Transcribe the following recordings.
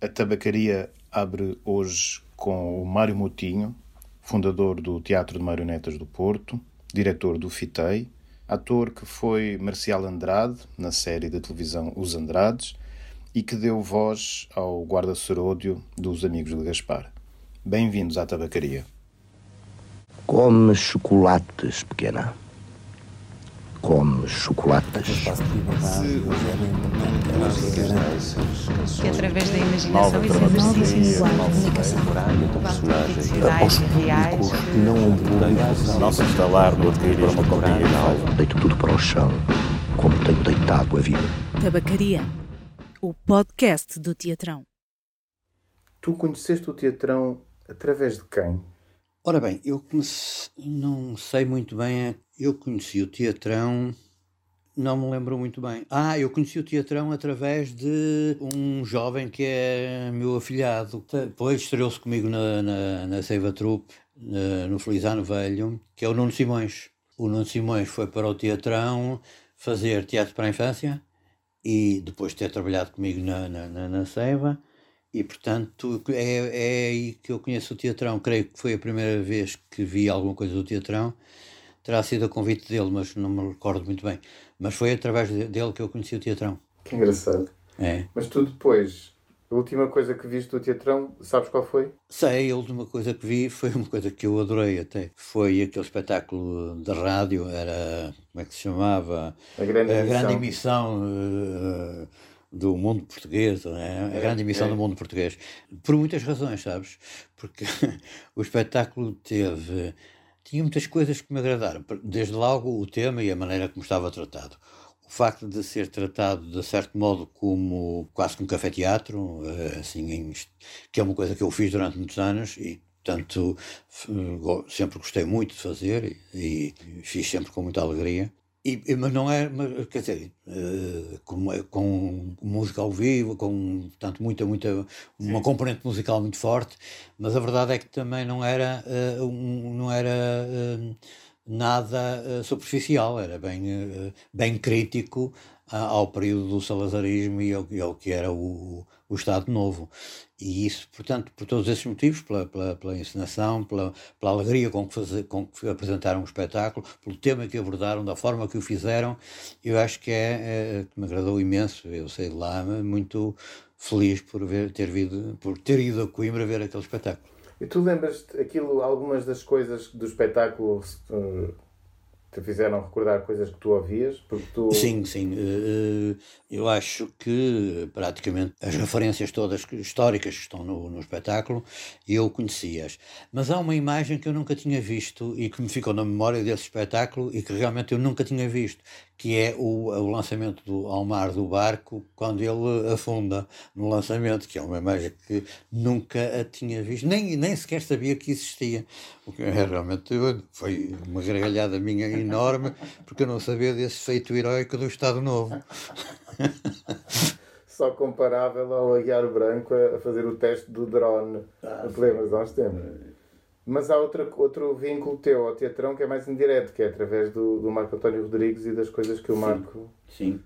A tabacaria abre hoje com o Mário Moutinho, fundador do Teatro de Marionetas do Porto, diretor do FITEI, ator que foi Marcial Andrade na série de televisão Os Andrades e que deu voz ao guarda seródio dos Amigos de Gaspar. Bem-vindos à tabacaria. Come chocolates, pequena. Come chocolates. Que através da imaginação e de comunicação. Não um público. Não se instalar no adquirir uma companhia Deito tudo para o chão, como tenho deitado a vida. Tabacaria, o podcast do Teatrão. Tu conheceste o Teatrão através de quem? Ora bem, eu comece... não sei muito bem. Eu conheci o Teatrão, não me lembro muito bem. Ah, eu conheci o Teatrão através de um jovem que é meu afilhado. Depois estreou-se comigo na, na, na Seiva Trupe, no Felizano Velho, que é o Nuno Simões. O Nuno Simões foi para o Teatrão fazer teatro para a infância e depois de ter trabalhado comigo na, na, na, na Seiva e portanto é, é aí que eu conheço o Teatrão. Creio que foi a primeira vez que vi alguma coisa do Teatrão. Terá sido a convite dele, mas não me recordo muito bem. Mas foi através dele que eu conheci o Teatrão. Que engraçado. É. Mas tu depois, a última coisa que viste do Teatrão, sabes qual foi? Sei, a última coisa que vi foi uma coisa que eu adorei até. Foi aquele espetáculo de rádio, era. como é que se chamava? A Grande a Emissão. grande emissão. uh, do mundo português, não é? a grande emissão é. do mundo português. Por muitas razões, sabes? Porque o espetáculo teve. Tinha muitas coisas que me agradaram. Desde logo o tema e a maneira como estava tratado. O facto de ser tratado, de certo modo, como quase como café-teatro, eh, assim, que é uma coisa que eu fiz durante muitos anos e, portanto, sempre gostei muito de fazer e, e fiz sempre com muita alegria. E, mas não é, mas, quer dizer, eh, com, com música ao vivo, com portanto, muita, muita, uma componente musical muito forte, mas a verdade é que também não era, eh, um- não era eh, nada superficial, era bem, bem crítico ao período do salazarismo e ao, e ao que era o, o Estado Novo. E isso, portanto, por todos esses motivos, pela, pela, pela encenação, pela, pela alegria com que, fazer, com que apresentaram o espetáculo, pelo tema que abordaram, da forma que o fizeram, eu acho que é, é que me agradou imenso. Eu saí de lá muito feliz por ver, ter, vindo, por ter ido a Coimbra ver aquele espetáculo. E tu lembras-te aquilo, algumas das coisas do espetáculo eh, te fizeram recordar coisas que tu ouvias? Porque tu... Sim, sim. eh, eh, eu acho que praticamente as referências todas históricas que estão no, no espetáculo eu conhecia-as. Mas há uma imagem que eu nunca tinha visto e que me ficou na memória desse espetáculo e que realmente eu nunca tinha visto, que é o, o lançamento do, ao mar do barco quando ele afunda no lançamento, que é uma imagem que nunca a tinha visto, nem, nem sequer sabia que existia. O que é realmente foi uma gargalhada minha enorme, porque eu não sabia desse feito heroico do Estado Novo. Só comparável ao Aguiar Branco a fazer o teste do drone. não te lembras há uns tempos? Mas há outra, outro vínculo teu ao teatrão que é mais indireto, que é através do, do Marco António Rodrigues e das coisas que o Marco. Sim.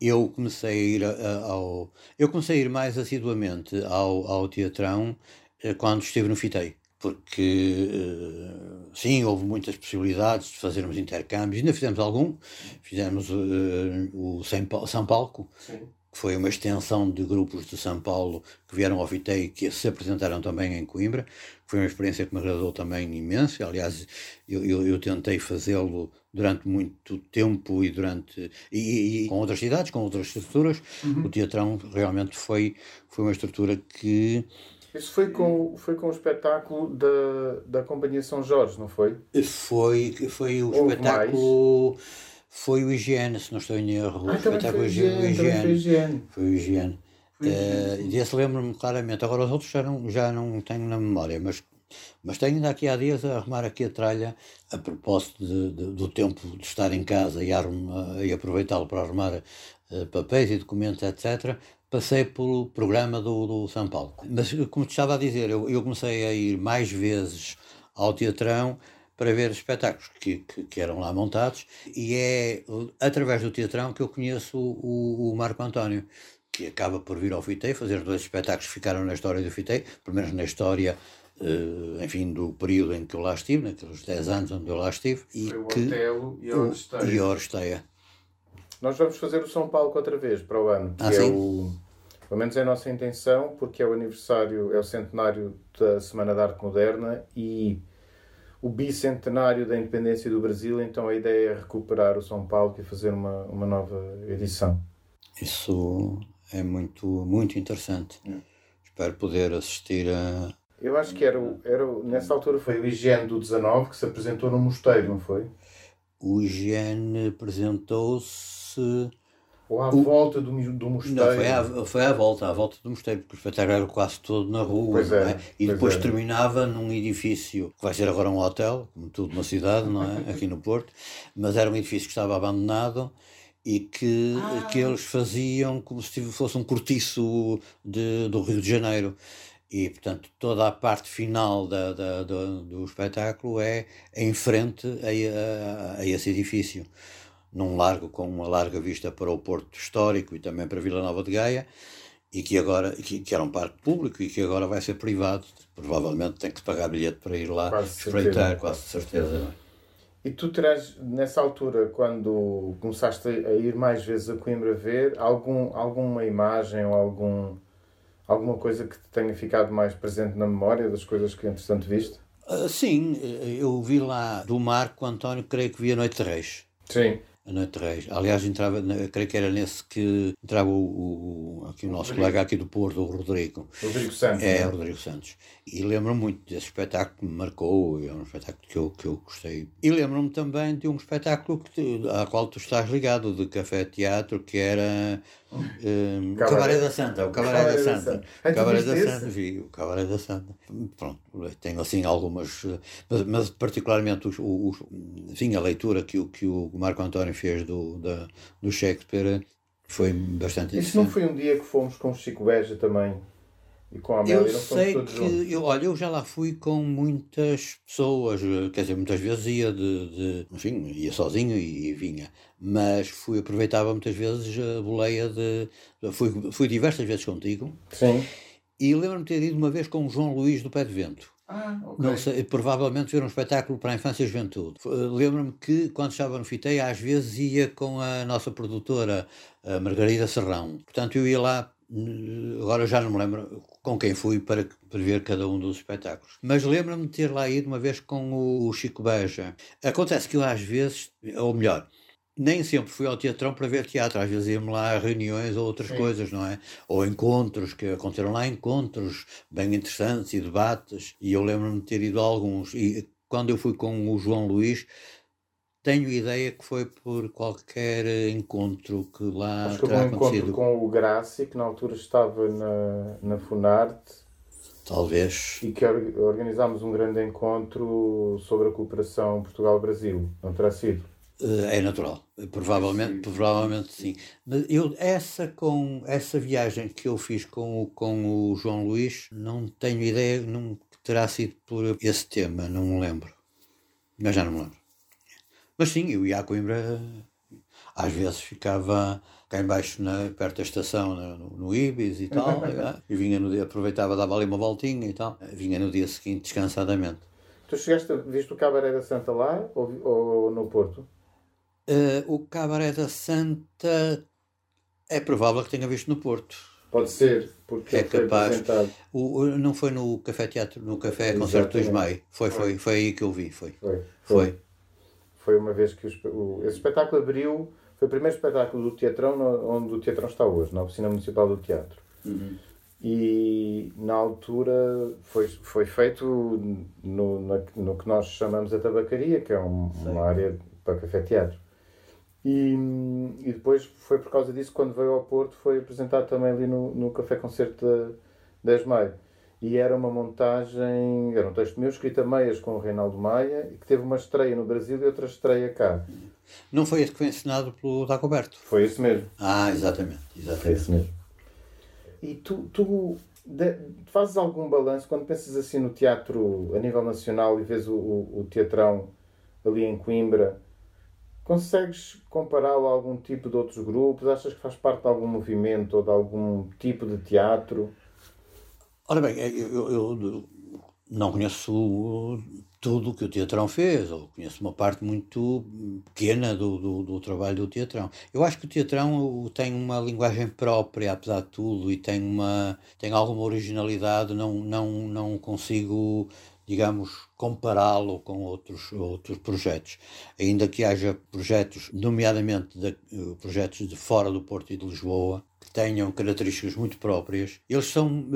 Eu comecei a ir a- a- ao. Eu comecei a ir mais assiduamente ao, ao teatrão eh, quando estive no FITEI. Porque, eh, sim, houve muitas possibilidades de fazermos intercâmbios, ainda fizemos algum. Fizemos eh, o São Palco, que foi uma extensão de grupos de São Paulo que vieram ao FITEI e que se apresentaram também em Coimbra. Foi uma experiência que me agradou também imenso. Aliás, eu, eu, eu tentei fazê-lo durante muito tempo e durante e, e com outras cidades, com outras estruturas. O Teatrão realmente foi, foi uma estrutura que Isso foi com, foi com o espetáculo da, da Companhia São Jorge, não foi? foi, foi o Houve espetáculo. Foi o Higiene, se não estou em erro. o Ah, espetáculo foi o higiene, foi higiene. Foi o Higiene. Eh, desse lembro-me claramente. Agora os outros já não, já não tenho na memória, mas, mas tenho ainda aqui há dias a arrumar aqui a tralha a propósito de- de- do tempo de estar em casa e, arruma- e aproveitá-lo para arrumar eh, papéis e documentos, etc. Passei pelo programa do, do São Paulo. Mas, como te estava a dizer, eu, eu comecei a ir mais vezes ao Teatrão para ver espetáculos que, que, que eram lá montados e é através do Teatrão que eu conheço o, o Marco António que acaba por vir ao FITEI, fazer dois espetáculos que ficaram na história do FITEI, pelo menos na história, uh, enfim, do período em que eu lá estive, naqueles 10 anos onde eu lá estive. E Foi o que, Otelo e a Oresteia. E a Oresteia. Nós vamos fazer o São Paulo outra vez para o ano, que ah, é sim? o pelo menos é a nossa intenção, porque é o aniversário, é o centenário da Semana da Arte Moderna e o bicentenário da independência do Brasil, então a ideia é recuperar o São Paulo e fazer uma, uma nova edição. Isso é muito, muito interessante. É. Espero poder assistir a. Eu acho que era, era nessa altura foi o Higiene do 19 que se apresentou no mosteiro, não foi? O Higiene apresentou-se ou à o... volta do, do mosteiro? Não, foi à, foi à volta, à volta do mosteiro, porque o espetáculo era quase todo na rua. Pois é, é? E depois é. terminava num edifício que vai ser agora um hotel, como tudo na cidade, não é? Aqui no Porto. Mas era um edifício que estava abandonado e que, ah. que eles faziam como se fosse um cortiço de, do Rio de Janeiro. E, portanto, toda a parte final da, da do, do, espetáculo é em frente a, a, a esse edifício num largo com uma larga vista para o Porto Histórico e também para Vila Nova de Gaia, e que agora que, que, era um parque público e que agora vai ser privado. Provavelmente tem que pagar bilhete para ir lá quase espreitar, certeza. quase certeza. E tu terás, nessa altura, quando começaste a ir mais vezes a Coimbra ver, algum, alguma imagem ou algum, alguma coisa que te tenha ficado mais presente na memória das coisas que entretanto viste? Uh, sim, eu vi lá do Marco António, creio que vi a Noite de Reis. Sim a Noite Reis. Aliás, entrava, creio que era nesse que entrava o, o aqui o nosso Rodrigo. colega aqui do Porto, o Rodrigo. Rodrigo Santos. É, o Rodrigo Santos. E lembro-me muito desse espetáculo que me marcou, é um espetáculo que eu, que eu gostei. E lembro-me também de um espetáculo que, a qual tu estás ligado, de Café Teatro, que era um, o Cabaré da Santa. O Cabaré, da Santa. Cabaré da Santa, vi, o Cabaré da Santa. Pronto, tenho assim algumas, mas, mas particularmente os, os, enfim, a leitura que o, que o Marco António fez do, da, do Shakespeare foi bastante interessante. Isso não foi um dia que fomos com o Chico Beja também? E com a Amélia eu sei que, eu, olha, eu já lá fui com muitas pessoas, quer dizer, muitas vezes ia de, de enfim, ia sozinho e, e, vinha, mas fui, aproveitava muitas vezes a boleia de, fui, fui diversas vezes contigo. Sim. E lembro-me de ter ido uma vez com o João Luís do Pé de Vento. Ah, okay. Não sei, provavelmente ver um espetáculo para a infância e juventude. Lembro-me que, quando estava no Fitei, às vezes ia com a nossa produtora, a Margarida Serrão. Portanto, eu ia lá agora já não me lembro com quem fui para, para ver cada um dos espetáculos. Mas lembro-me de ter lá ido uma vez com o, Chico Beja. Acontece que eu às vezes, ou melhor, nem sempre fui ao teatrão para ver teatro, às vezes íamos lá a reuniões ou outras Sim. coisas, não é? Ou encontros, que aconteceram lá encontros bem interessantes e debates, e eu lembro-me de ter ido a alguns. E quando eu fui com o João Luís, tenho ideia que foi por qualquer encontro que lá Acho que terá um acontecido. encontro com o Grácia, que na altura estava na, na Funarte. Talvez. E que organizámos um grande encontro sobre a cooperação Portugal-Brasil. Não terá sido? Eh, é natural, provavelmente, sim. provavelmente sim. Mas eu essa com essa viagem que eu fiz com o, com o João Luís, não tenho ideia, não terá sido por esse tema, não me lembro. Mas já não me lembro. Mas sim, eu ia a Coimbra, às vezes ficava cá embaixo, na, perto da estação, no, no Ibis e tal, e vinha no dia, aproveitava, dava ali uma voltinha e tal, vinha no dia seguinte descansadamente. Tu chegaste, viste o Cabaré da Santa lá ou, ou no Porto? Uh, o Cabaré da Santa é provável que tenha visto no Porto. Pode ser, porque é capaz. O, não foi no Café Teatro, no Café Concerto do Ismael. Foi, foi, foi aí que eu vi. Foi. Foi. foi. foi foi uma vez que o, esse espetáculo abriu, foi o primeiro espetáculo do Teatrão no, onde o Teatrão está hoje, na Oficina Municipal do Teatro. Uhum. E na altura foi, foi feito no, na, no que nós chamamos a tabacaria, que é um, uma área para café-teatro. E, e depois foi por causa disso, quando veio ao Porto, foi apresentado também ali no, no Café Concerto da 10 de Maio e era uma montagem, era um texto meu escrito a meias com o Reinaldo Maia, que teve uma estreia no Brasil e outra estreia cá. Não foi esse que foi ensinado pelo Dagoberto? Foi esse mesmo. Ah, exatamente. exatamente. Foi esse mesmo. E tu, tu de, fazes algum balanço quando pensas assim no teatro a nível nacional e vês o, o, o teatrão ali em Coimbra? Consegues compará-lo a algum tipo de outros grupos? Achas que faz parte de algum movimento ou de algum tipo de teatro? Ora bem, eu, eu não conheço tudo o que o Teatrão fez, ou conheço uma parte muito pequena do, do, do, trabalho do Teatrão. Eu acho que o Teatrão tem uma linguagem própria, apesar de tudo, e tem, uma, tem alguma originalidade, não, não, não consigo, digamos, compará-lo com outros, outros projetos. Ainda que haja projetos, nomeadamente de, projetos de fora do Porto e de Lisboa, que tenham características muito próprias, eles são...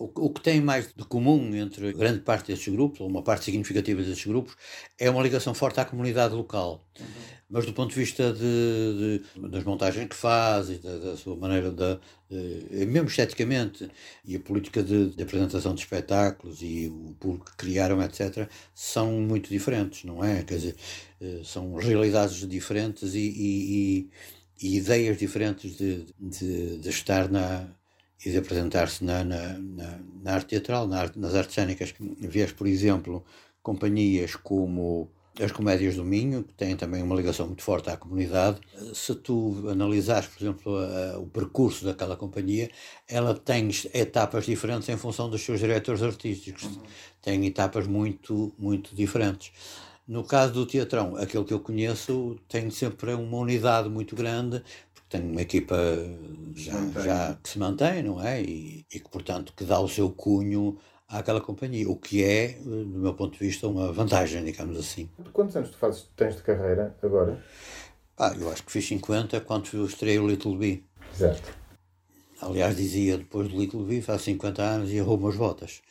Eh, o, que tem mais de comum entre grande parte destes grupos, ou uma parte significativa destes grupos, é uma ligação forte à comunidade local. Uhum. Mas do ponto de vista de, de das montagens que faz e da, da sua maneira de, de, mesmo esteticamente, e a política de, apresentação de espetáculos e o público que criaram, etc., são muito diferentes, não é? Quer dizer, eh, são realidades diferentes e, e, e, e ideias diferentes de, de estar na, e de apresentar-se na, na, na, na, arte teatral, arte, nas artes cênicas. Vês, por exemplo, companhias como as Comédias do Minho, que têm também uma ligação muito forte à comunidade. Se tu analisares, por exemplo, a, o percurso daquela companhia, ela tem etapas diferentes em função dos seus diretores artísticos. Uhum. Tem etapas muito, muito diferentes. No caso do Teatrão, aquele que eu conheço tem sempre uma unidade muito grande, tem uma equipa já, já que se mantém, não é? E, e, que, portanto, que dá o seu cunho àquela companhia, o que é, do meu ponto de vista, uma vantagem, digamos assim. Quantos anos tu fazes, tens de carreira agora? Ah, eu acho que fiz 50 quando estrei o Little Bee. Certo. Aliás, dizia, depois do Little Bee, faz 50 anos e arrumo as botas.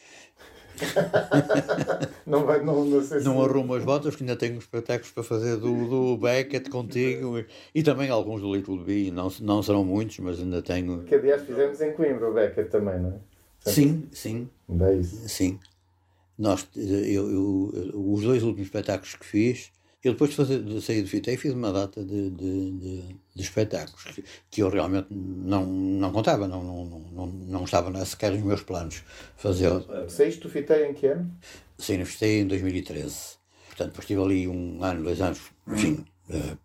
não, vai, não, não, sei se... não arrumo as botas, que ainda tenho espetáculos para fazer do, do Beckett contigo e, e também alguns do Little Bee. Não, não serão muitos, mas ainda tenho. Que aliás fizemos em Coimbra o Beckett também, não é? Sim, sim. Bem, sim. Nós, eu, eu, os dois últimos espetáculos que fiz eu depois de, fazer, de sair do FITEI fiz uma data de, de, de, de espetáculos que, que, eu realmente não, não contava, não, não, não, não estava sequer nos meus planos fazer. Saíste do FITEI em que ano? Saí no FITEI em 2013. Portanto, depois estive ali um ano, dois anos, enfim, uh,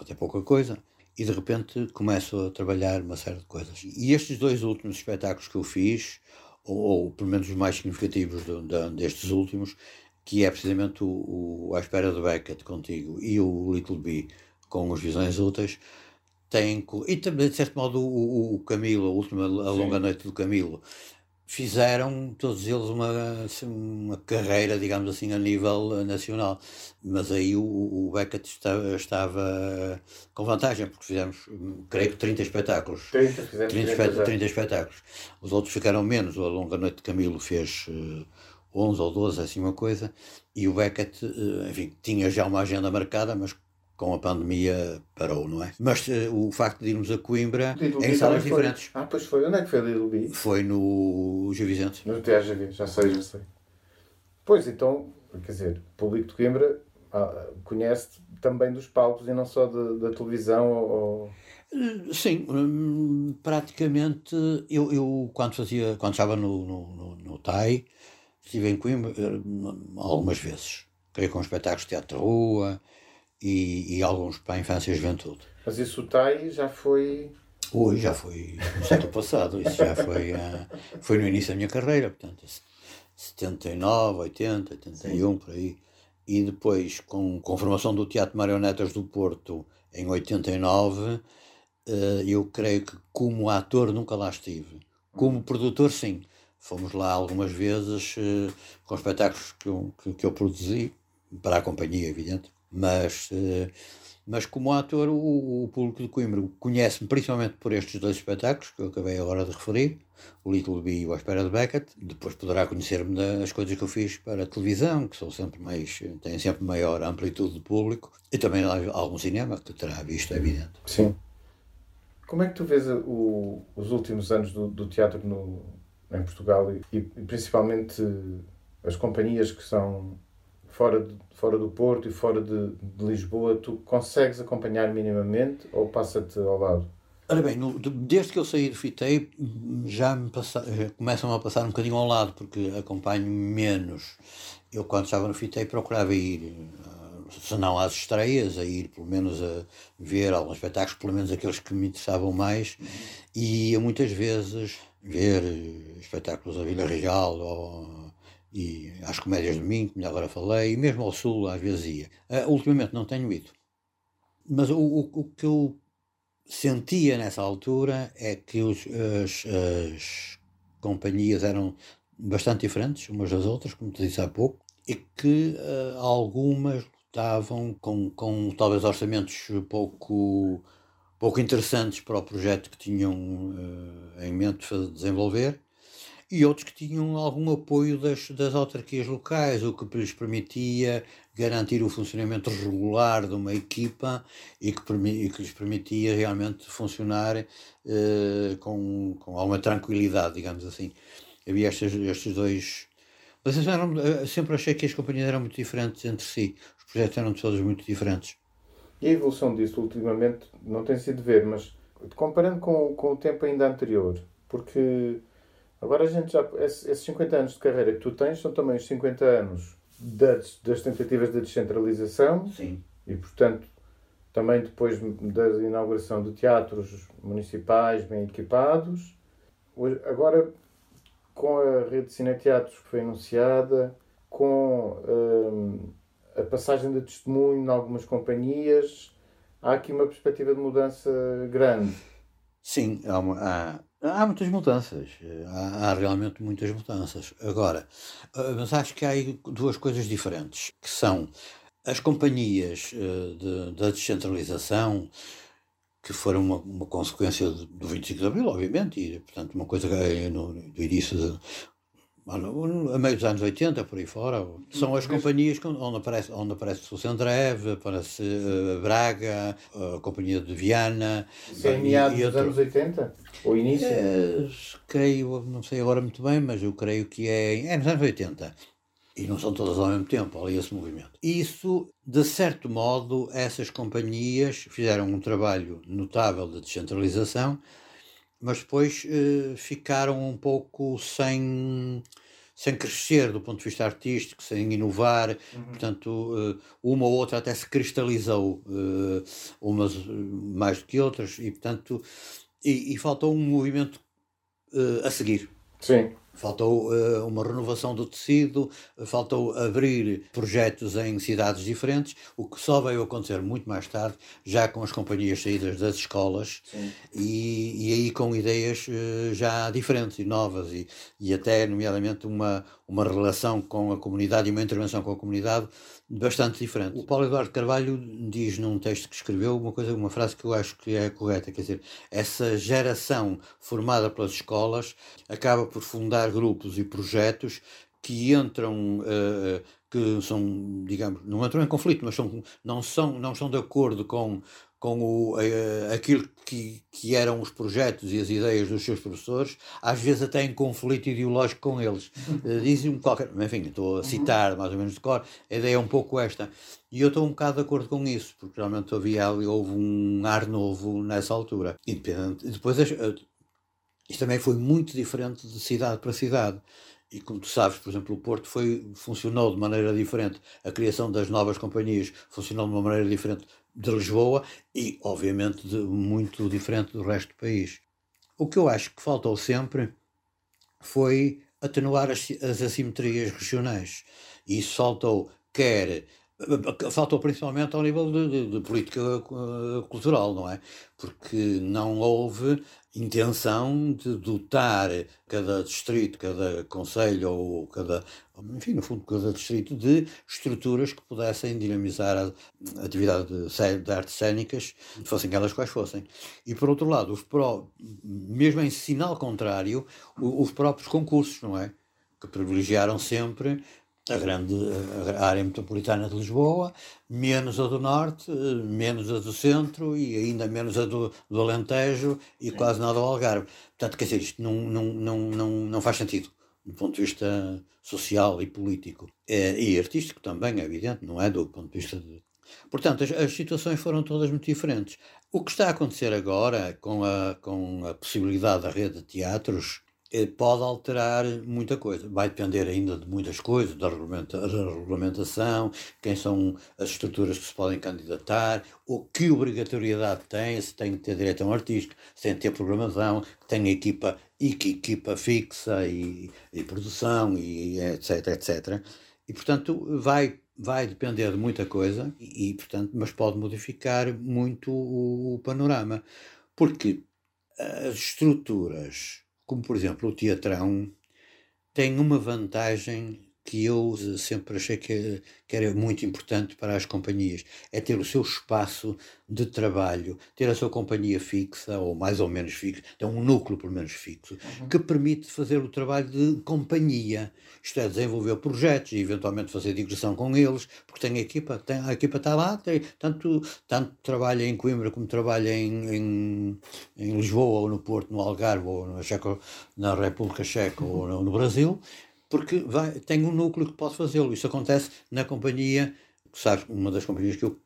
até pouca coisa, e de repente começo a trabalhar uma série de coisas. E estes dois últimos espetáculos que eu fiz, ou, ou pelo menos os mais significativos de, de, destes últimos, que é precisamente o, o À Espera de Beckett contigo e o Little Bee com as visões úteis, tem, e também, de certo modo, o, o Camilo, a última a longa noite do Camilo, fizeram todos eles uma, assim, uma carreira, digamos assim, a nível nacional. Mas aí o, o Beckett estava, estava com vantagem, porque fizemos, creio que 30 espetáculos. 30, 30, 30, 30 espetáculos. Os outros ficaram menos. A Longa Noite de Camilo fez uh, 11 ou 12, assim uma coisa, e o Beckett, eh, enfim, tinha já uma agenda marcada, mas com a pandemia parou, não é? Mas uh, o facto de irmos a Coimbra em salas diferentes. Ah, pois foi. Onde é que foi a Bee? Foi no Gil Vicente. No TGV, já sei, já sei. Pois, então, quer dizer, o público de Coimbra ah, conhece também dos palcos e não só de, da televisão ou... Eh, sim, hum, praticamente eu, eu quando fazia, quando estava no, no, no, no TAI, Estive em Coimbra eh, algumas vezes. Creio com espetáculos de teatro de rua e, e, alguns para a infância e juventude. Mas isso o TAI já foi. Ui, já foi no século passado. Isso já foi, uh, foi no início da minha carreira, portanto, 79, 80, 81, Sim. por aí. E depois, com, com a formação do Teatro Marionetas do Porto em 89, uh, eh, eu creio que como ator nunca lá estive. Como produtor, sim. Fomos lá algumas vezes uh, com espetáculos que eu, que, que, eu produzi, para a companhia, evidente, mas, uh, mas como ator, o, o público de Coimbra conhece-me principalmente por estes dois espetáculos que eu acabei agora de referir, o Little Bee e o A Espera de Beckett. Depois poderá conhecer-me das coisas que eu fiz para a televisão, que são sempre mais, têm sempre maior amplitude de público, e também algum cinema que terá visto, é evidente. Sim. Como é que tu vês o, os últimos anos do, do teatro no, em Portugal e, e, principalmente as companhias que são fora, de, fora do Porto e fora de, de Lisboa, tu consegues acompanhar minimamente ou passa-te ao lado? Ora bem, no, desde que eu saí do FITEI já me eh, começam a passar um bocadinho ao lado, porque acompanho menos. Eu, quando estava no FITEI, procurava ir uh, se não às estreias, a ir pelo menos a ver alguns espetáculos, pelo menos aqueles que me interessavam mais, e muitas vezes ver espetáculos a Vila Real ou, e às comédias de mim, como agora falei, e mesmo ao Sul às vezes ia. Uh, ultimamente não tenho ido. Mas o, o, o, que eu sentia nessa altura é que os, as, as companhias eram bastante diferentes umas das outras, como te disse há pouco, e que uh, algumas estavam com, com talvez orçamentos pouco, pouco interessantes para o projeto que tinham uh, em mente de desenvolver e outros que tinham algum apoio das, das autarquias locais, o que lhes permitia garantir o funcionamento regular de uma equipa e que, e que lhes permitia realmente funcionar uh, com, com alguma tranquilidade, digamos assim. Havia estes, estes dois. Mas eram, sempre achei que as companhias eram muito diferentes entre si, os projetos eram todos muito diferentes. E a evolução disso ultimamente não tem sido ver, mas comparando com, com o tempo ainda anterior, porque Agora a gente já. Esses 50 anos de carreira que tu tens são também os 50 anos das, das tentativas de descentralização. Sim. E portanto, também depois da inauguração de teatros municipais bem equipados. Agora, com a rede de cineteatros que foi anunciada, com hum, a passagem de testemunho em algumas companhias, há aqui uma perspectiva de mudança grande. Sim, há, há Há muitas mudanças, há, há, realmente muitas mudanças. Agora, eh, mas acho que há aí duas coisas diferentes, que são as companhias eh, de, da descentralização, que foram uma, uma consequência do 25 de Abril, obviamente, e, portanto, uma coisa que no, no início de, a meio dos anos 80, por aí fora, são as companhias onde aparece, onde aparece o Sandrev, aparece uh, Braga, a Companhia de Viana. Isso é em meados dos anos 80? Ou início? É, creio, não sei agora muito bem, mas eu creio que é, é nos anos 80. E não são todas ao mesmo tempo, ali esse movimento. Isso, de certo modo, essas companhias fizeram um trabalho notável de descentralização mas depois uh, ficaram um pouco sem, sem crescer do ponto de vista artístico, sem inovar, uhum. portanto, uh, uma ou outra até se cristalizou, uh, umas mais do que outras, e portanto, e, e faltou um movimento a seguir. Sim. Faltou uh, uma renovação do tecido, faltou abrir projetos em cidades diferentes, o que só veio acontecer muito mais tarde, já com as companhias saídas das escolas e, e, aí com ideias uh, já diferentes e novas e, e até, nomeadamente, uma, uma relação com a comunidade e uma intervenção com a comunidade bastante diferente. O Paulo Eduardo Carvalho diz num texto que escreveu uma coisa, uma frase que eu acho que é correta, quer dizer, essa geração formada pelas escolas acaba por fundar grupos e projetos que entram uh, que são, digamos, não entram em conflito, mas são, não, são, não estão de acordo com com o, uh, aquilo que, que eram os projetos e as ideias dos seus professores, às vezes até em conflito ideológico com eles. Uh, Dizem-me qualquer. Enfim, estou a citar mais ou menos de cor, a ideia é um pouco esta. E eu estou um bocado de acordo com isso, porque realmente havia, houve um ar novo nessa altura. Independente. Depois, uh, isto também foi muito diferente de cidade para cidade. E como tu sabes, por exemplo, o Porto foi, funcionou de maneira diferente. A criação das novas companhias funcionou de uma maneira diferente de Lisboa e, obviamente, de, muito diferente do resto do país. O que eu acho que faltou sempre foi atenuar as, as assimetrias regionais. E isso faltou, quer Faltou principalmente ao nível de, de, de, política eh, cultural, não é? Porque não houve intenção de dotar cada distrito, cada conselho ou cada, enfim, no fundo, cada distrito de estruturas que pudessem dinamizar a atividade de, de artes cênicas, fossem elas quais fossem. E por outro lado, os pró, mesmo em sinal contrário, os próprios concursos, não é? Que privilegiaram sempre a grande a área metropolitana de Lisboa, menos a do Norte, menos a do Centro e ainda menos a do, do Alentejo e Sim. quase nada ao Algarve. Portanto, quer dizer, isto não, não, não, não, não faz sentido do ponto de vista social e político. É, e artístico também, é evidente, não é do ponto de vista de... Portanto, as, as situações foram todas muito diferentes. O que está a acontecer agora, com a, com a possibilidade da rede de teatros, pode alterar muita coisa. Vai depender ainda de muitas coisas, da, regulamenta, da regulamentação, quem são as estruturas que se podem candidatar, o que obrigatoriedade tem, se tem que ter direção artística, se tem que ter programação, que tem equipa e que equipa fixa e, e produção e etc, etc. E portanto vai vai depender de muita coisa e portanto mas pode modificar muito o, o panorama porque as estruturas como por exemplo o teatrão, tem uma vantagem que eu sempre achei que, que, era muito importante para as companhias, é ter o seu espaço de trabalho, ter a sua companhia fixa, ou mais ou menos fixa, tem um núcleo pelo menos fixo, uhum. que permite fazer o trabalho de companhia, isto é, desenvolver projetos e eventualmente fazer digressão com eles, porque tem a equipa, tem, a equipa está lá, tem, tanto, tanto trabalha em Coimbra como trabalha em, em, em Lisboa, ou no Porto, no Algarve, ou na, Checo, na República Checa, uhum. ou no, no Brasil, porque vai, tem um núcleo que pode fazê-lo. Isso acontece na companhia, sabes, uma das companhias que eu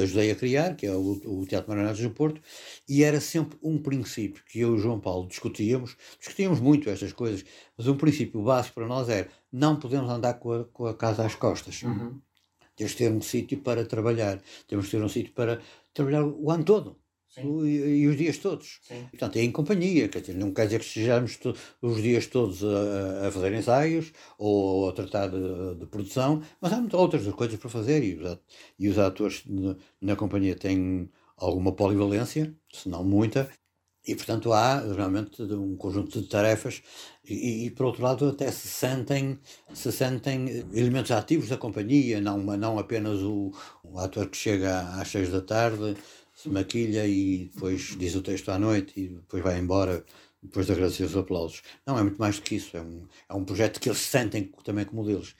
ajudei a criar, que é o, o Teatro Marionetas do Porto, e era sempre um princípio que eu e o João Paulo discutíamos, discutíamos muito estas coisas, mas um princípio básico para nós era não podemos andar com a, com a casa às costas. Uhum. Temos de ter um sítio para trabalhar, temos de ter um sítio para trabalhar o ano todo e, e, os dias todos. Sim. Portanto, é em companhia, quer dizer, não quer dizer que estejamos os dias todos a, a, fazer ensaios ou a tratar de, de, produção, mas há muitas outras coisas para fazer e os, e os atores na, na companhia têm alguma polivalência, se não muita, e portanto há realmente um conjunto de tarefas e, e, por outro lado até se sentem se sentem elementos ativos da companhia não não apenas o, o ator que chega às seis da tarde se maquilha e depois diz o texto à noite e depois vai embora depois de agradecer os aplausos. Não, é muito mais do que isso. É um, é um projeto que eles sentem também como deles.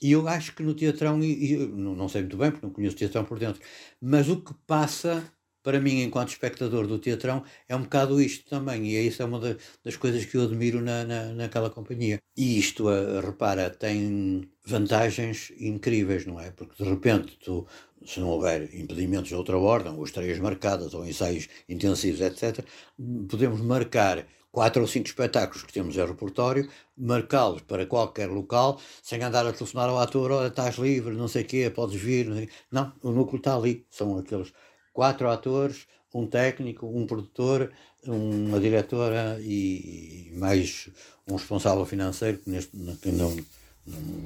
E eu acho que no teatrão, e, e não, não sei muito bem, porque não conheço o teatrão por dentro, mas o que passa para mim, enquanto espectador do teatrão, é um bocado isto também, e isso é uma das coisas que eu admiro na, na, naquela companhia. E isto, a, repara, tem vantagens incríveis, não é? Porque de repente, tu, se não houver impedimentos de outra ordem, ou estreias marcadas, ou ensaios intensivos, etc., podemos marcar quatro ou cinco espetáculos que temos em repertório, marcá-los para qualquer local, sem andar a telefonar ao ator, olha, estás livre, não sei o quê, podes vir. Não, não, o núcleo está ali, são aqueles quatro atores, um técnico, um produtor, uma diretora e mais um responsável financeiro, que neste, não,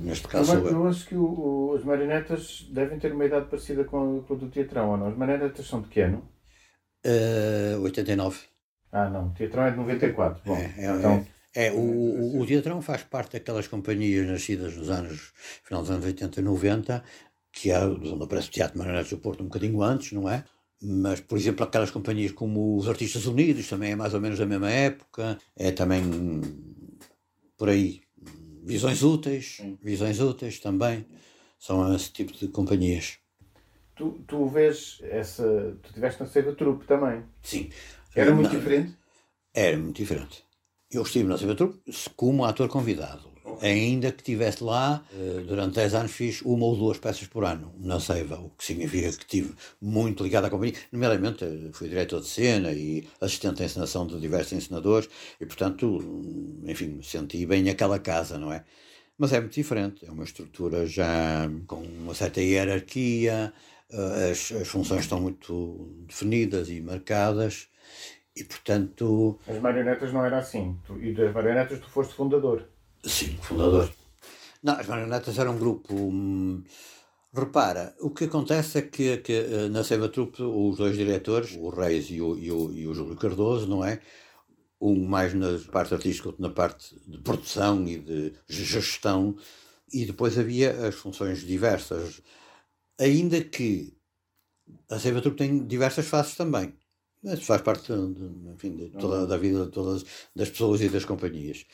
neste caso eu, eu acho que o, o, as marionetas devem ter uma idade parecida com, com a do teatrão, ou não? As marionetas são de que ano? Uh, 89. Ah, não, o teatrão é de 94. Bom, é, é, então... É, é, o, o, o Teatrão faz parte daquelas companhias nascidas nos anos, final dos anos 80 e 90, que é aparece o Teatro Marionetas do Porto um bocadinho antes, não é? Mas, por exemplo, aquelas companhias como os Artistas Unidos, também é mais ou menos da mesma época, é também por aí. Visões úteis, visões úteis também, são esse tipo de companhias. Tu, tu vês essa. Tu estiveste na Seiva Trupe também. Sim. Era muito Não, diferente? Era muito diferente. Eu estive na Seiva Trupe como ator convidado ainda que estivesse lá, eh, durante 10 anos fiz uma ou duas peças por ano na Seiva, o que significa que estive muito ligado à companhia. Nomeadamente, eh, fui diretor de cena e assistente de encenação de diversos encenadores e, portanto, enfim, senti bem aquela casa, não é? Mas é muito diferente, é uma estrutura já com uma certa hierarquia, eh, as, as funções estão muito definidas e marcadas e, portanto... As marionetas não era assim, tu, e das marionetas tu foste fundador. Sim, fundador. Não, as marionetas eram um grupo. Hum, repara, o que acontece é que, que eh, na Seiva Trupe os dois diretores, o Reis e o, e, o, e o Júlio Cardoso, não é? Um mais na parte artística, outro na parte de produção e de gestão, e depois havia as funções diversas. Ainda que a Seiva Trupe tem diversas faces também. Mas faz parte de, enfim, de toda, da vida de todas as pessoas e das companhias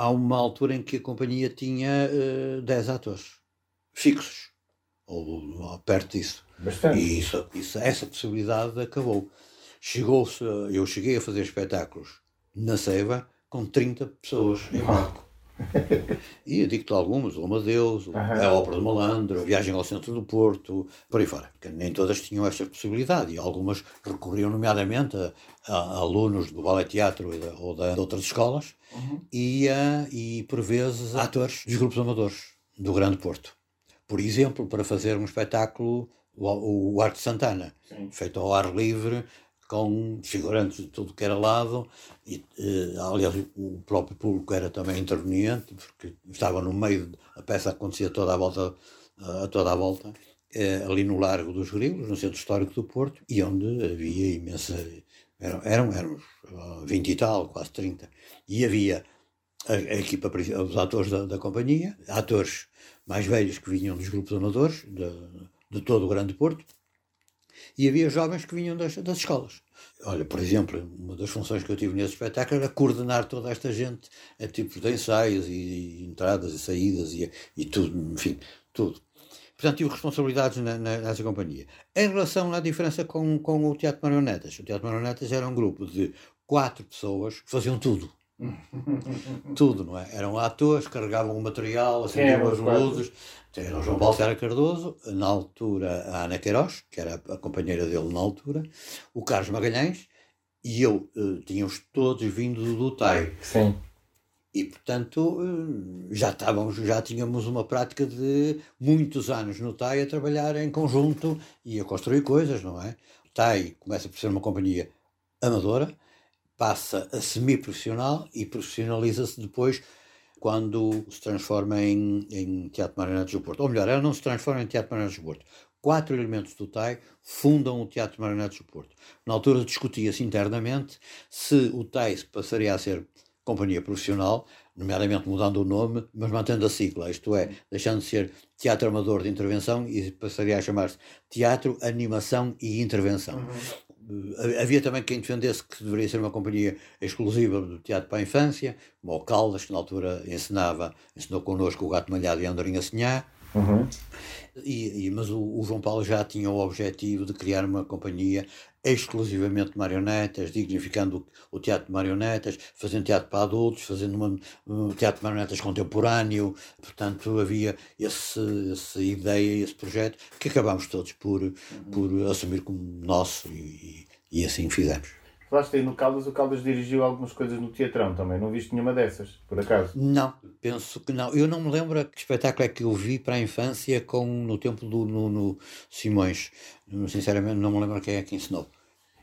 há uma altura em que a companhia tinha uh, eh, 10 atores fixos, ou, ou perto disso. Bastante. E isso, isso, essa possibilidade acabou. Chegou-se, eu cheguei a fazer espetáculos na Ceiba com 30 pessoas em palco. E eu digo-te algumas, o Amadeus, Aham. a Ópera do Malandro, a Viagem ao Centro do Porto, por aí fora. Porque nem todas tinham esta possibilidade e algumas recorriam nomeadamente a, a alunos do ballet teatro da- ou da- de outras escolas e, a, e, por vezes, a atores dos grupos amadores do Grande Porto. Por exemplo, para fazer um espetáculo, o, o Arte Santana, feito ao ar livre, com figurantes de tudo que era lado, e, eh, aliás, o próprio público era também interveniente, porque estava no meio, a peça acontecia toda à volta, a toda a volta, eh, ali no Largo dos Grilos, no Centro Histórico do Porto, e onde havia imensa. Eram, eram, eram ah, 20 e tal, quase 30. E havia a, a equipa, os atores da, da companhia, atores mais velhos que vinham dos grupos amadores, de, de todo o Grande Porto, e havia jovens que vinham das, das escolas. Olha, por exemplo, uma das funções que eu tive nesse espetáculo era coordenar toda esta gente a tipos de ensaios e, e entradas e saídas e, e tudo, enfim, tudo. Portanto, tive responsabilidades na, na- nessa companhia. Em relação à diferença com, com o Teatro Marionetas, o Teatro Marionetas era um grupo de quatro pessoas que faziam tudo. tudo, não é? Eram atores, carregavam o material, acendiam os as quatro? Era o João Serra Cardoso, na altura a Ana Queiroz, que era a companheira dele na altura, o Carlos Magalhães e eu eh, tínhamos todos vindo do TAI. Sim. E, portanto, eh, já estávamos, já tínhamos uma prática de muitos anos no TAI a trabalhar em conjunto e a construir coisas, não é? O TAI começa por ser uma companhia amadora, passa a semi-profissional e profissionaliza-se depois quando se transforma em, em Teatro Marionetes do Porto. Ou melhor, ela não se transforma em Teatro Marionetes do Porto. Quatro elementos do TAI fundam o Teatro Marionetes do Porto. Na altura discutia-se internamente se o TAI passaria a ser companhia profissional, nomeadamente mudando o nome, mas mantendo a sigla, isto é, deixando de ser Teatro Amador de Intervenção e passaria a chamar-se Teatro, Animação e Intervenção. Eh, Havia também quem defendesse que deveria ser uma companhia exclusiva do teatro para a infância, como o Caldas, que na altura ensinava, ensinou connosco o Gato Malhado e a Andorinha Senhá. E, e- mas o, o João Paulo já tinha o objetivo de criar uma companhia exclusivamente de marionetas, dignificando o, o teatro de marionetas, fazendo teatro para adultos, fazendo uma- um teatro de marionetas contemporâneo. Portanto, havia esse, essa ideia, esse projeto, que acabámos todos por, por assumir como nosso e, e assim fizemos. Falaste aí no Caldas, o Caldas dirigiu algumas coisas no teatrão também. Não viste nenhuma dessas, por acaso? Não, penso que não. Eu não me lembro que espetáculo é que eu vi para a infância com, no tempo do Nuno Simões. Sinceramente, não me lembro quem é que ensinou.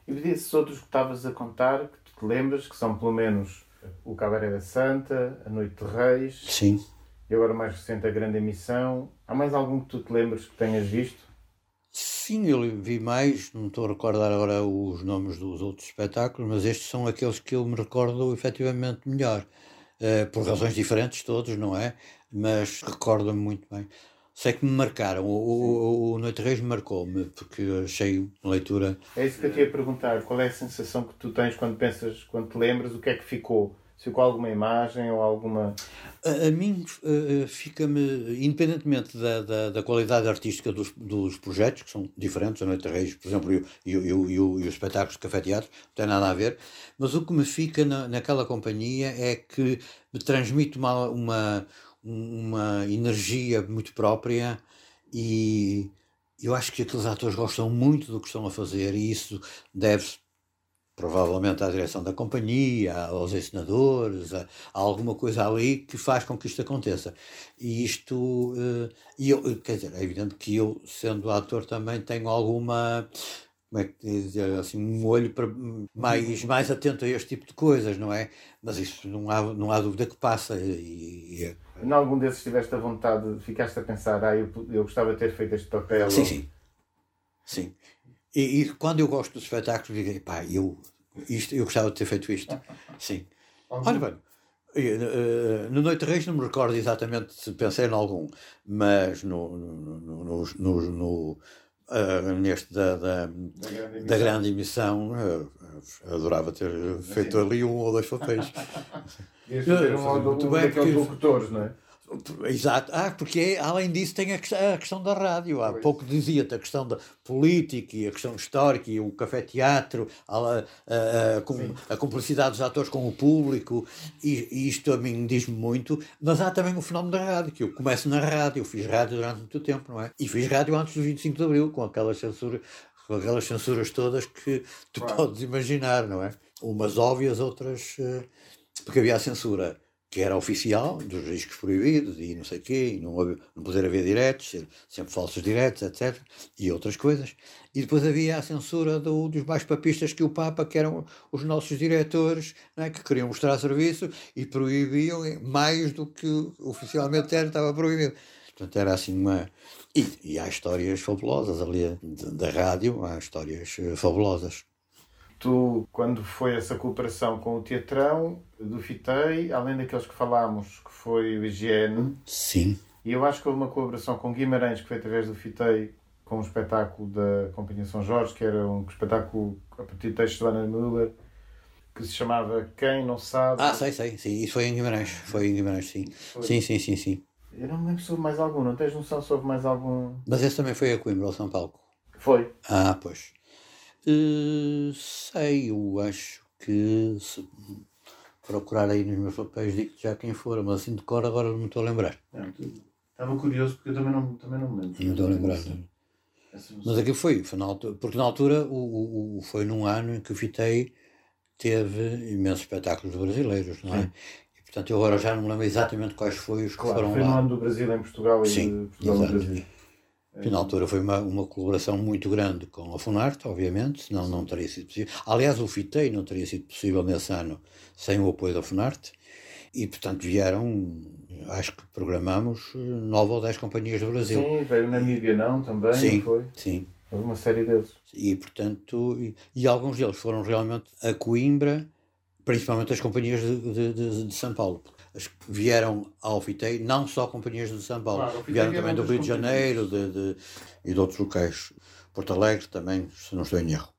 E desses outros que estavas a contar, que tu te lembras, que são pelo menos o Cabaré da Santa, a Noite de Reis Sim. e agora mais recente a Grande Emissão. Há mais algum que tu te lembres que tenhas visto? Sim, eu vi mais, não estou a recordar agora os nomes dos outros espetáculos, mas estes são aqueles que eu me recordo efetivamente melhor. Eh, por razões diferentes, todos, não é? Mas recordo-me muito bem. Sei que me marcaram. O, o, o Noite Reis marcou-me, porque achei uma leitura. É isso que eu te ia perguntar. Qual é a sensação que tu tens quando pensas, quando te lembras, o que é que ficou? Ficou alguma imagem ou alguma. A, a mim eh, fica-me, independentemente da, da, da qualidade artística dos, dos projetos, que são diferentes, a Noite de Reis, por exemplo, e, e, o- e, espetáculos de Café Teatro, não tem nada a ver, mas o que me fica na, naquela companhia é que me transmite uma, uma, uma energia muito própria e eu acho que aqueles atores gostam muito do que estão a fazer e isso deve-se provavelmente à direção da companhia, aos ensinadores, a, a alguma coisa ali que faz com que isto aconteça. E isto, eh, e eu, quer dizer, é evidente que eu, sendo ator, também tenho alguma, como é que dizer, assim, um olho para, mais, mais atento a este tipo de coisas, não é? Mas isso não há, não há dúvida que passa. E, e- Em algum desses tiveste a vontade, ficaste a pensar, ah, eu, eu gostava de ter feito este papel? Sim, ou- sim. Sim. E, e quando eu gosto dos espetáculos, digo, pá, eu, isto, eu gostava de ter feito isto. Sim. Olha bem, eh, no Noite Reis não me recordo exatamente se pensei em algum, mas no, no, no, no, eh, neste da, da, grande da grande emissão, eh, adorava ter feito ali um ou dois papéis. Ias fazer um, um, um daqueles locutores, não é? Exato. Ah, porque além disso tem a, questão da rádio. Há pouco dizia-te a questão da política e a questão histórica e o café-teatro, a, a, a, cumplicidade dos atores com o público, e, isto a mim diz-me muito, mas há também o fenómeno da rádio, que eu começo na rádio, eu fiz rádio durante muito tempo, não é? E fiz rádio antes do 25 de Abril, com aquelas censuras, com aquelas censuras todas que tu podes imaginar, não é? Umas óbvias, outras. Eh, porque havia a censura que era oficial, dos riscos proibidos e não sei o quê, e não, não poder haver diretos, sempre falsos diretos, etc. E outras coisas. E depois havia a censura do, dos mais papistas que o Papa, que eram os nossos diretores, é, que queriam mostrar serviço e proibiam mais do que oficialmente era, estava proibido. Portanto, era assim uma. E, e há histórias fabulosas ali da rádio, há histórias eh, fabulosas. Tu, quando foi essa cooperação com o Teatrão, do Fitei, além daqueles que falámos, que foi o Higiene. Sim. E eu acho que houve uma colaboração com Guimarães, que foi através do Fitei, com um espetáculo da Companhia São Jorge, que era um espetáculo a partir de texto de Ana Müller, que se chamava Quem Não Sabe. Ah, sei, sei, sim. Isso foi em Guimarães. Foi em Guimarães, sim. Foi. Sim, sim, sim, sim. Eu não me lembro sobre mais algum, não tens noção sobre mais algum. Mas esse também foi a Coimbra, ao São Paulo. Foi. Ah, pois. Uh, sei, eu acho que se procurar aí nos meus papéis digo já quem for, mas assim de cor agora não me estou a lembrar. estava curioso porque eu também não, também não me lembro. Não estou a lembrar. Mas aqui foi, foi na altura, porque na altura o, o, foi num ano em que o Fitei teve imensos espetáculos brasileiros, não é? Sim. E portanto eu agora já não me lembro exatamente quais foi os que claro, foram foi lá. Foi no ano do Brasil em Portugal e Sim, Portugal no Brasil. Que na altura foi uma, uma colaboração muito grande com a Funarte, obviamente, senão não teria sido possível. Aliás, o FITEI não teria sido possível nesse ano sem o apoio da Funarte. E, portanto, vieram, acho que programamos nove ou dez companhias do Brasil. Sim, veio na Namíbia não, também, sim, foi? Sim. Houve uma série deles. E, portanto, e, e, alguns deles foram realmente a Coimbra, principalmente as companhias de, de, de, de São Paulo as que vieram ao FITEI, não só companhias de São Paulo, claro, vieram também do Rio de Janeiro de, de, e de outros locais. Porto Alegre também, se não estou em erro.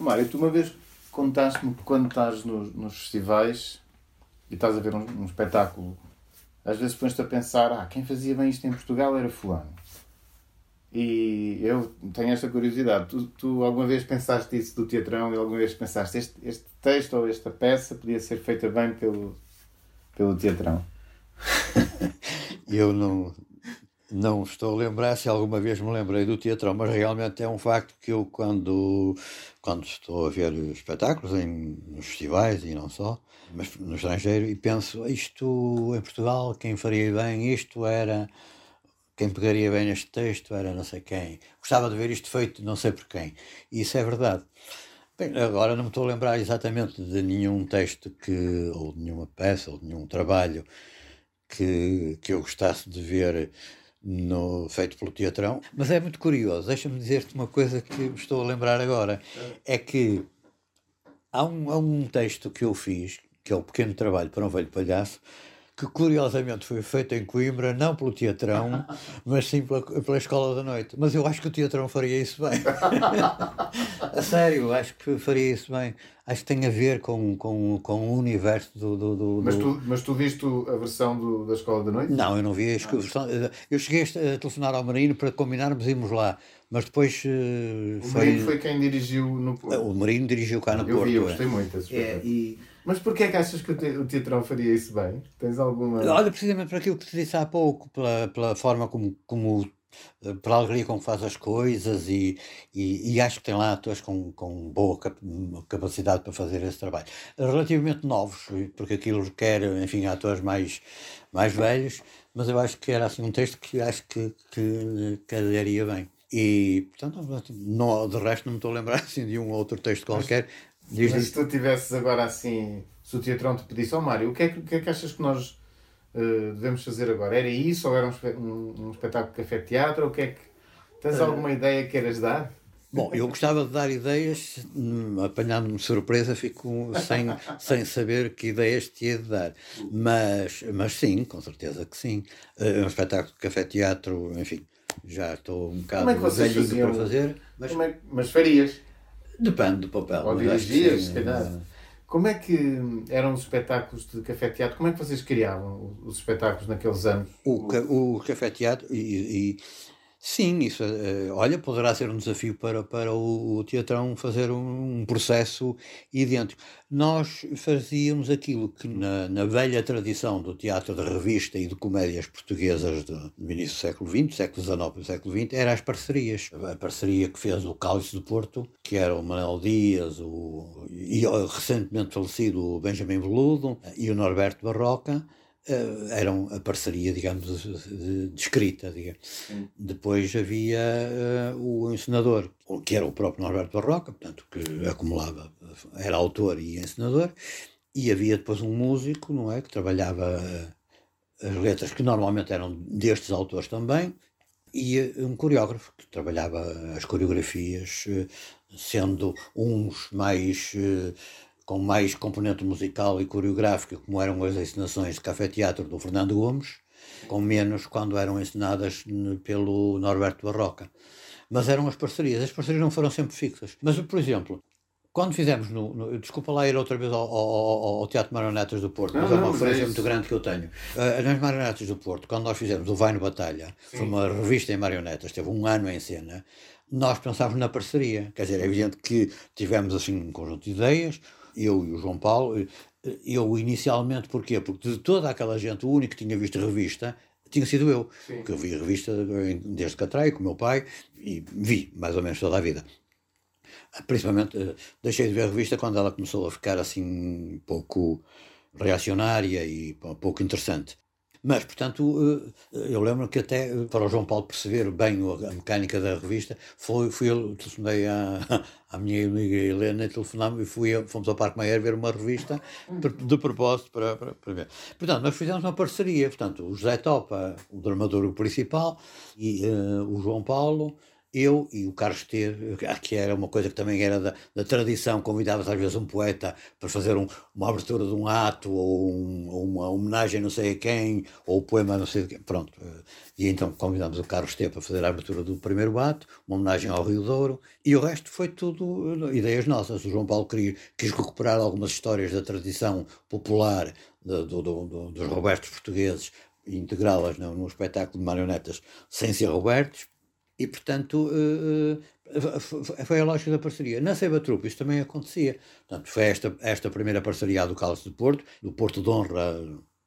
Mário, tu uma vez contaste-me que quando estás nos, nos, festivais e estás a ver um, um espetáculo, às vezes pões-te a pensar, ah, quem fazia bem isto em Portugal era fulano. E eu tenho esta curiosidade. Tu, tu, alguma vez pensaste isso do teatrão e alguma vez pensaste este, este texto ou esta peça podia ser feita bem pelo, pelo teatrão? eu não, não estou a lembrar se alguma vez me lembrei do teatrão, mas realmente é um facto que eu, quando, quando estou a ver espetáculos em, nos festivais e não só, mas no estrangeiro, e penso, isto em Portugal, quem faria bem isto era. Quem pegaria bem neste texto era não sei quem. Gostava de ver isto feito não sei por quem. E isso é verdade. Bem, agora não me estou a lembrar exatamente de nenhum texto que, ou de nenhuma peça, ou de nenhum trabalho que, que eu gostasse de ver no, feito pelo teatrão, mas é muito curioso. Deixa-me dizer-te uma coisa que me estou a lembrar agora: é que há um, há um texto que eu fiz, que é o Pequeno Trabalho para um Velho Palhaço, que curiosamente foi feito em Coimbra, não pelo teatrão, mas sim pela, pela escola da noite. Mas eu acho que o teatrão faria isso bem. a sério, acho que faria isso bem. Acho que tem a ver com, com, com o universo do. do, do mas, tu, mas tu viste a versão do, da escola da noite? Não, eu não vi a versão. Eu cheguei a telefonar ao Marino para combinarmos irmos lá. Mas depois uh, o foi. Marino foi quem dirigiu no Porto. O Marino dirigiu cá no eu Porto. Vi, eu gostei é. muito. É, e mas porquê é que achas que o teatrão faria isso bem? Tens alguma. Olha, precisamente por aquilo que te disse há pouco, pela, pela forma como, como eh, pela alegria com que faz as coisas e, e, e, acho que tem lá atores com, com boa capacidade para fazer esse trabalho. Relativamente novos, porque aquilo requer, enfim, atores mais, mais velhos, mas eu acho que era assim um texto que acho que, que calharia bem. E, portanto, não, de resto não me estou a lembrar assim, de um outro texto qualquer Diz Mas se tu tivesses agora assim, se o teatrão te pedisse, ó oh, Mário, o que, é que, o que é que achas que nós uh, devemos fazer agora? Era isso ou era um, um, um espetáculo de café-teatro? O que é que. Tens uh, alguma ideia que queiras dar? Bom, eu gostava de dar ideias, hum, apanhando-me surpresa, fico sem, sem saber que ideias te ia dar. Mas, mas sim, com certeza que sim. É um espetáculo de café-teatro, enfim, já estou um bocado Como é que velhinho para fazer. Mas... É, mas farias? Depende do papel. Ou dirigias, se calhar. Como é que eram os espetáculos de café-teatro? Como é que vocês criavam os espetáculos naqueles anos? O, o café-teatro e, e Sim, isso, uh, olha, poderá ser um desafio para, para o, teatrão fazer um, processo idêntico. Nós fazíamos aquilo que na, na, velha tradição do teatro de revista e de comédias portuguesas do, início do século XX, século XIX e século XX, era as parcerias. A parceria que fez o Cálice do Porto, que era o Manuel Dias, o, e o recentemente falecido Benjamin Veludo e o Norberto Barroca, eram a parceria, digamos, de, de escrita. Digamos. Depois havia uh, o encenador, que era o próprio Norberto Barroca, portanto, que acumulava, era autor e encenador, e havia depois um músico, não é, que trabalhava as letras que normalmente eram destes autores também, e um coreógrafo que trabalhava as coreografias, sendo uns mais com mais componente musical e coreográfica, como eram as encenações de café-teatro do Fernando Gomes, com menos quando eram ensinadas pelo Norberto Barroca. Mas eram as parcerias. As parcerias não foram sempre fixas. Mas, por exemplo, quando fizemos no, no, desculpa lá ir outra vez ao, ao, ao Teatro Marionetas do Porto, mas é uma referência muito grande que eu tenho. Uh, nas Marionetas do Porto, quando nós fizemos o Vai no Batalha, Sim. foi uma revista em marionetas, teve um ano em cena, nós pensávamos na parceria. Quer dizer, é evidente que tivemos assim um conjunto de ideias, eu e o João Paulo, eh, eu inicialmente, porquê? Porque de toda aquela gente, o único que tinha visto revista tinha sido eu, Sim. porque eu vi a revista desde que atraio, com o meu pai, e vi mais ou menos toda a vida. Principalmente, eh, deixei de ver a revista quando ela começou a ficar assim um pouco reacionária e pouco interessante. Mas, portanto, eh, eu lembro que até para o João Paulo perceber bem a mecânica da revista, foi, fui eu, telefonei à, à minha amiga Helena e telefonámos e fui, fomos ao Parque Maier ver uma revista de propósito para, para, para, ver. Portanto, nós fizemos uma parceria, portanto, o José Topa, o dramaturgo principal, e uh, o João Paulo, eu e o Carlos Ter, que era uma coisa que também era da, da tradição, convidava às vezes um poeta para fazer um, uma abertura de um ato ou, um, uma homenagem não sei a quem, ou o poema não sei a quem, pronto. E então convidámos o Carlos Ter para fazer a abertura do primeiro ato, uma homenagem ao Rio Douro, e o resto foi tudo ideias nossas. O João Paulo queria, quis recuperar algumas histórias da tradição popular do, do, do, dos Robertos portugueses integrá-las num espetáculo de marionetas sem ser Robertos, e, portanto, uh, foi a lógica da parceria. Na Seiba Trupe isso também acontecia. Portanto, foi esta, esta primeira parceria do Cálice de Porto, do Porto de Honra,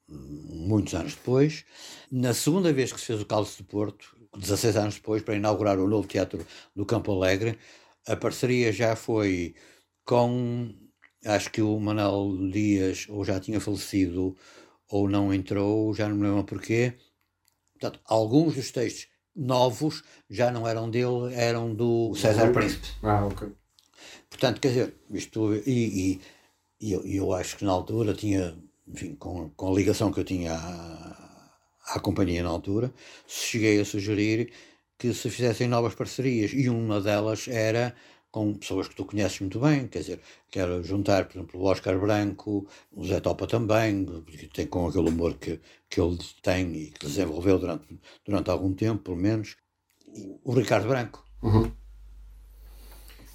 muitos anos depois. Na segunda vez que se fez o Cálice de Porto, 16 anos depois, para inaugurar o novo teatro do Campo Alegre, a parceria já foi com, acho que o Manuel Dias ou já tinha falecido ou não entrou, já não me lembro porquê. Portanto, alguns dos textos novos já não eram dele, eram do César Príncipe. Ah, ok. Portanto, quer dizer, isto, e, e, e eu, eu, acho que na altura tinha, enfim, com, com a ligação que eu tinha à, à companhia na altura, cheguei a sugerir que se fizessem novas parcerias e uma delas era com pessoas que tu conheces muito bem, quer dizer, quero juntar, por exemplo, o Oscar Branco, o Zé Topa também, que tem com aquele humor que, que ele tem e que desenvolveu durante, durante algum tempo, pelo menos, o Ricardo Branco. Uhum.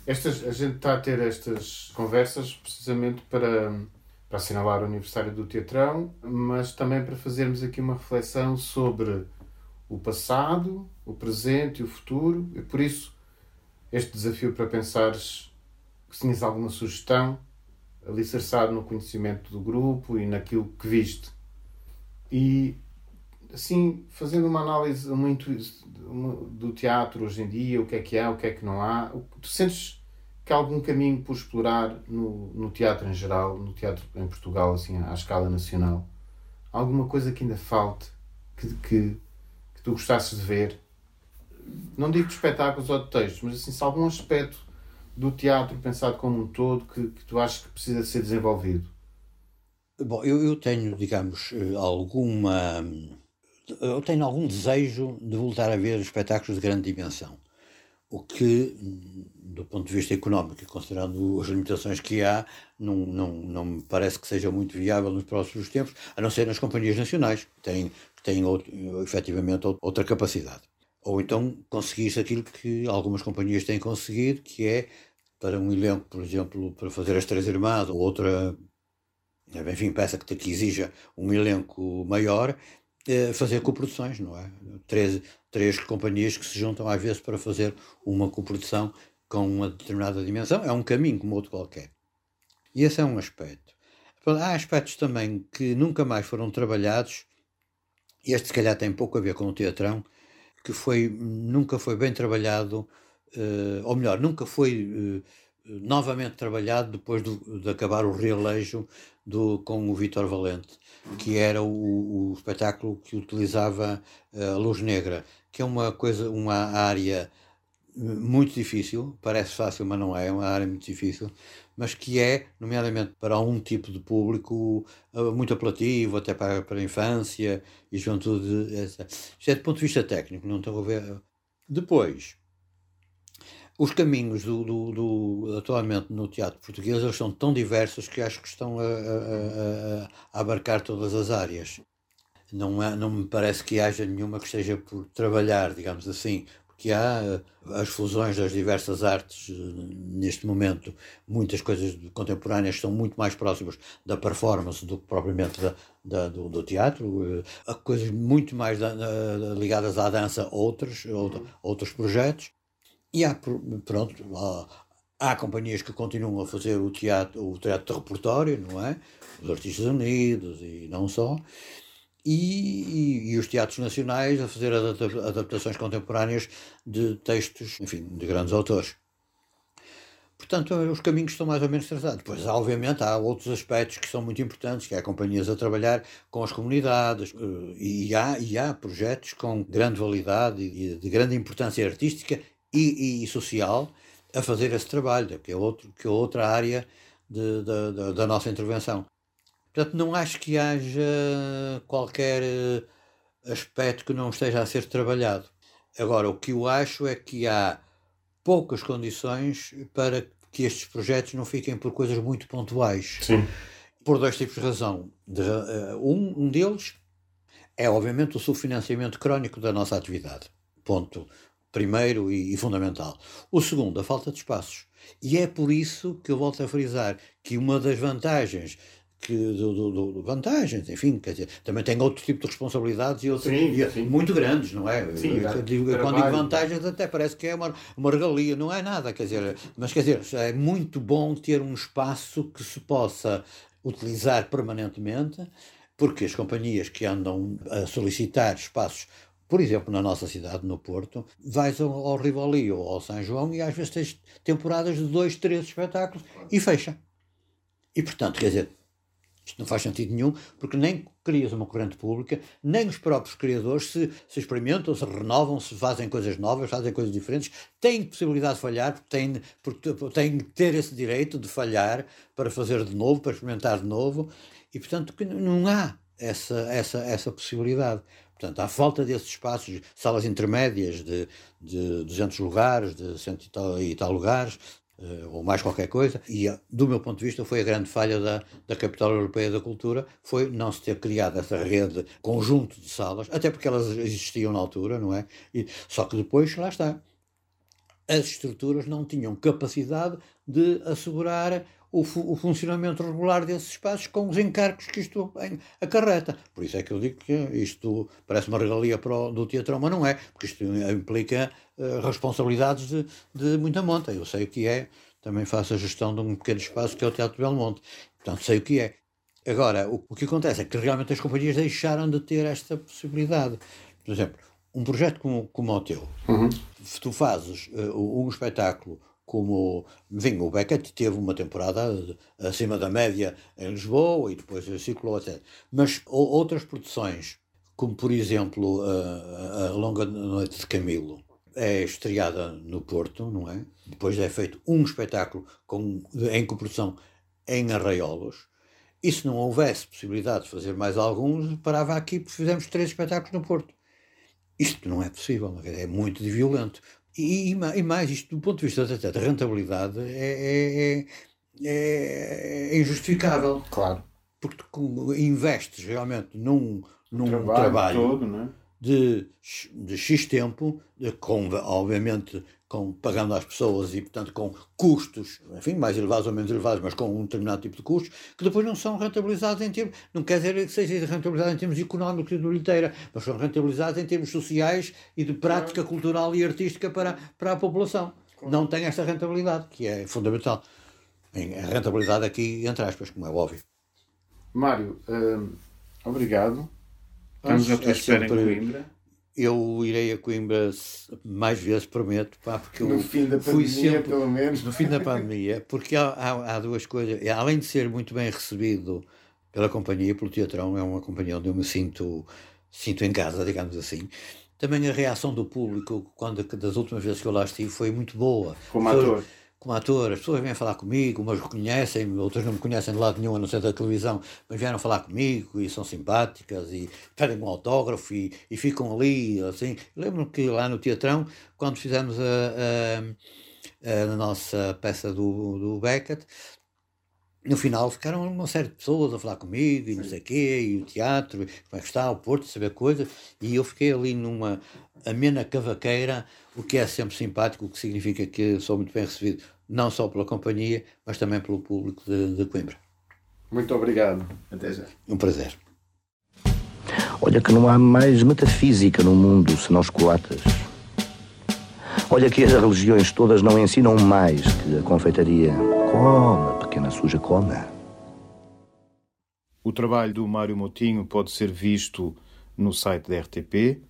Estas, a gente está a ter estas conversas precisamente para, para assinalar o aniversário do Teatrão, mas também para fazermos aqui uma reflexão sobre o passado, o presente e o futuro, e por isso este desafio para pensares que tinhas alguma sugestão, alicerçado no conhecimento do grupo e naquilo que viste. E assim, fazendo uma análise muito do teatro hoje em dia, o que é que há, o que é que não há, tu sentes que há algum caminho por explorar no, no teatro em geral, no teatro em Portugal, assim, à escala nacional? Alguma coisa que ainda falte, que, que, que tu gostasses de ver? Não digo de espetáculos ou de textos, mas assim, se algum aspecto do teatro pensado como um todo que, que tu achas que precisa ser desenvolvido? Bom, eu, eu tenho, digamos, eh, alguma. Eu tenho algum desejo de voltar a ver espetáculos de grande dimensão. O que, do ponto de vista económico, considerando as limitações que há, não, não, não me parece que seja muito viável nos próximos tempos, a não ser nas companhias nacionais, que têm, que têm outro, efetivamente outra capacidade. Ou então conseguiste aquilo que algumas companhias têm conseguido, que é para um elenco, por exemplo, para fazer as Três Irmãs ou outra, enfim, peça que, que exija um elenco maior, eh, fazer coproduções, não é? Três, três companhias que se juntam às vezes para fazer uma coprodução com uma determinada dimensão. É um caminho como outro qualquer. E esse é um aspecto. Há aspectos também que nunca mais foram trabalhados, e este se calhar tem pouco a ver com o teatrão, que foi, nunca foi bem trabalhado, uh, ou melhor, nunca foi uh, novamente trabalhado depois do, de acabar o realejo do, com o Vítor Valente, que era o, o espetáculo que utilizava uh, a luz negra, que é uma coisa, uma área muito difícil, parece fácil, mas não é, é uma área muito difícil, mas que é, nomeadamente para um tipo de público, eh, muito apelativo, até para, para a infância e juventude. Isto é do ponto de vista técnico, não estou a ver. Depois, os caminhos do, do, do, atualmente no teatro português eles são tão diversos que acho que estão a, a, a, abarcar todas as áreas. Não, é, não me parece que haja nenhuma que esteja por trabalhar, digamos assim, que há eh, as fusões das diversas artes eh, neste momento, muitas coisas contemporâneas são muito mais próximas da performance do que propriamente da, da do, do, teatro, há eh, coisas muito mais da, da, ligadas à dança, outros, outros projetos, e há, pronto, há, há, companhias que continuam a fazer o teatro, o teatro de repertório, não é? Os Artistas Unidos e não só, e, e, os teatros nacionais a fazer adaptações contemporâneas de textos, enfim, de grandes autores. Portanto, os caminhos estão mais ou menos traçados. Depois, obviamente, há outros aspectos que são muito importantes, que há companhias a trabalhar com as comunidades, eh, e há, e há projetos com grande validade e de grande importância artística e, e social a fazer esse trabalho, que é, outro, que é outra área de, de, de, da nossa intervenção. Portanto, não acho que haja qualquer eh, aspecto que não esteja a ser trabalhado. Agora, o que eu acho é que há poucas condições para que estes projetos não fiquem por coisas muito pontuais. Sim. Por dois tipos de razão. De, uh, um, um deles é, obviamente, o subfinanciamento crónico da nossa atividade. Ponto primeiro e, e, fundamental. O segundo, a falta de espaços. E é por isso que eu volto a frisar que uma das vantagens que, do, do, vantagens, enfim, quer dizer, também tem outro tipo de responsabilidades e, outros, muito grandes, não é? Sim, eu, digo, quando digo vantagens até parece que é uma, uma regalia, não é nada, quer dizer, mas quer dizer, é muito bom ter um espaço que se possa utilizar permanentemente, porque as companhias que andam a solicitar espaços por exemplo, na nossa cidade, no Porto, vais ao, ao Rivoli ou ao São João e às vezes tens temporadas de dois, três espetáculos e fecha. E, portanto, quer dizer, isto não faz sentido nenhum, porque nem crias uma corrente pública, nem os próprios criadores se, se experimentam, se renovam, se fazem coisas novas, fazem coisas diferentes, têm possibilidade de falhar, porque têm, porque têm que ter esse direito de falhar para fazer de novo, para experimentar de novo, e portanto que não há essa, essa, essa possibilidade. Portanto, há falta desses espaços, salas intermédias de, de 200 lugares, de 100 e tal, e tal lugares, ou mais qualquer coisa, e do meu ponto de vista foi a grande falha da, da capital europeia da cultura, foi não se ter criado essa rede, conjunto de salas, até porque elas existiam na altura, não é? E, só que depois, lá está, as estruturas não tinham capacidade de assegurar o, fu o, funcionamento regular desses espaços com os encargos que isto acarreta. Por isso é que eu digo que isto parece uma regalia o, do teatro, mas não é, porque isto implica uh, responsabilidades de, de muita monta. Eu sei o que é, também faço a gestão de um pequeno espaço que é o Teatro Belmonte, portanto sei o que é. Agora, o, o que acontece é que realmente as companhias deixaram de ter esta possibilidade. Por exemplo, um projeto como, como o teu, uhum. tu fazes uh, um espetáculo como, enfim, o Beckett teve uma temporada acima da média em Lisboa e depois circulou até. Mas outras produções, como por exemplo a, a Longa Noite de Camilo, é estreada no Porto, não é? Depois é feito um espetáculo com, em coprodução em Arraiolos. E se não houvesse possibilidade de fazer mais alguns, parava aqui porque fizemos três espetáculos no Porto. Isto não é possível, é muito violento. E, e, mais, isto do ponto de vista da, da rentabilidade é, é, é, é, injustificável. Claro. Porque tu investes realmente num, num trabalho, trabalho todo, né? de, de X tempo, de, com, obviamente com, pagando às pessoas e, portanto, com custos, enfim, mais elevados ou menos elevados, mas com um determinado tipo de custos, que depois não são rentabilizados em termos, não quer dizer que seja rentabilizado em termos económicos e de bilheteira, mas são rentabilizados em termos sociais e de prática cultural e artística para, para a população. Não tem esta rentabilidade, que é fundamental. A rentabilidade aqui, entre aspas, como é óbvio. Mário, hum, obrigado. Estamos à tua espera sempre... em Coimbra eu irei a Coimbra mais vezes, prometo, pá, porque no eu fim da pandemia, sempre, pelo menos. No fim da pandemia, porque há, há, há, duas coisas. Além de ser muito bem recebido pela companhia, pelo Teatrão, é uma companhia onde eu me sinto, sinto em casa, digamos assim. Também a reação do público, quando das últimas vezes que eu lá estive, foi muito boa. Como ator como ator, as pessoas vêm falar comigo, umas reconhecem, outras não me conhecem de lado nenhum, a não ser da televisão, mas vieram falar comigo e são simpáticas e pedem um autógrafo e, e ficam ali, assim. Lembro-me que lá no Teatrão, quando fizemos a, a, a nossa peça do, do Beckett, no final ficaram uma série de pessoas a falar comigo e não sei o quê, e o teatro, como é que está, o Porto, saber coisas, e eu fiquei ali numa amena cavaqueira, o que é sempre simpático, o que significa que sou muito bem recebido, não só pela companhia, mas também pelo público de, de Coimbra. Muito obrigado. Até já. Um prazer. Olha que não há mais metafísica no mundo senão os colatas. Olha que as religiões todas não ensinam mais que a confeitaria. Coma, pequena suja, coma. O trabalho do Mário Motinho pode ser visto no site da RTP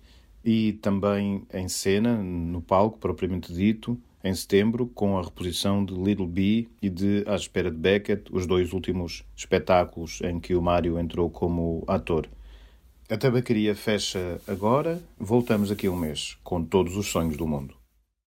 e também em cena, no palco propriamente dito, em setembro, com a reposição de Little Bee e de À Espera de Beckett, os dois últimos espetáculos em que o Mário entrou como ator. A tabacaria fecha agora, voltamos aqui um mês, com todos os sonhos do mundo.